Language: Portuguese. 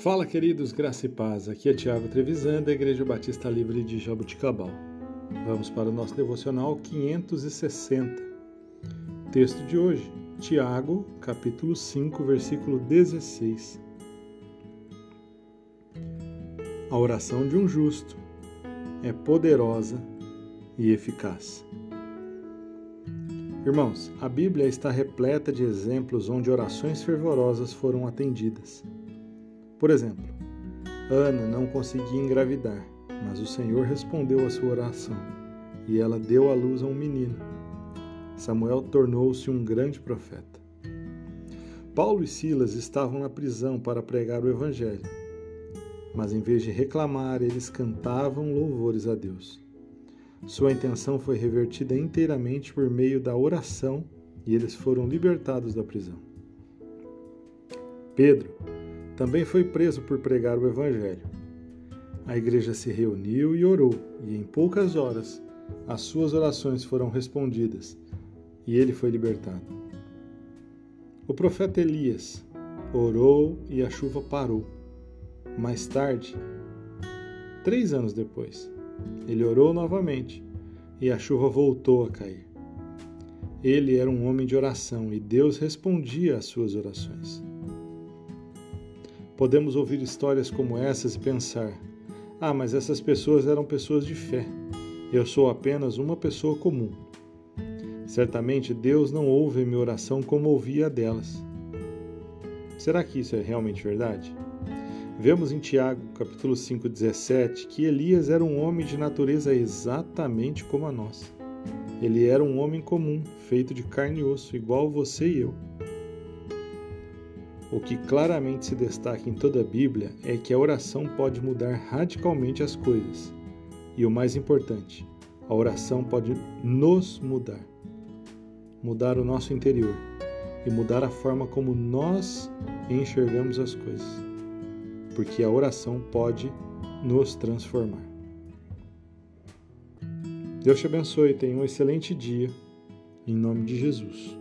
Fala, queridos, graça e paz. Aqui é Tiago Trevisan, da Igreja Batista Livre de Jabuticabal. Vamos para o nosso devocional 560. Texto de hoje, Tiago, capítulo 5, versículo 16. A oração de um justo é poderosa e eficaz. Irmãos, a Bíblia está repleta de exemplos onde orações fervorosas foram atendidas. Por exemplo, Ana não conseguia engravidar, mas o Senhor respondeu à sua oração e ela deu à luz a um menino. Samuel tornou-se um grande profeta. Paulo e Silas estavam na prisão para pregar o Evangelho, mas em vez de reclamar, eles cantavam louvores a Deus. Sua intenção foi revertida inteiramente por meio da oração e eles foram libertados da prisão. Pedro também foi preso por pregar o Evangelho. A igreja se reuniu e orou, e em poucas horas as suas orações foram respondidas e ele foi libertado. O profeta Elias orou e a chuva parou. Mais tarde, três anos depois, ele orou novamente e a chuva voltou a cair. Ele era um homem de oração e Deus respondia às suas orações. Podemos ouvir histórias como essas e pensar: ah, mas essas pessoas eram pessoas de fé. Eu sou apenas uma pessoa comum. Certamente Deus não ouve minha oração como ouvia a delas. Será que isso é realmente verdade? Vemos em Tiago, capítulo 5, 17, que Elias era um homem de natureza exatamente como a nossa. Ele era um homem comum, feito de carne e osso, igual você e eu. O que claramente se destaca em toda a Bíblia é que a oração pode mudar radicalmente as coisas. E o mais importante, a oração pode nos mudar. Mudar o nosso interior e mudar a forma como nós enxergamos as coisas. Porque a oração pode nos transformar. Deus te abençoe, tenha um excelente dia. Em nome de Jesus.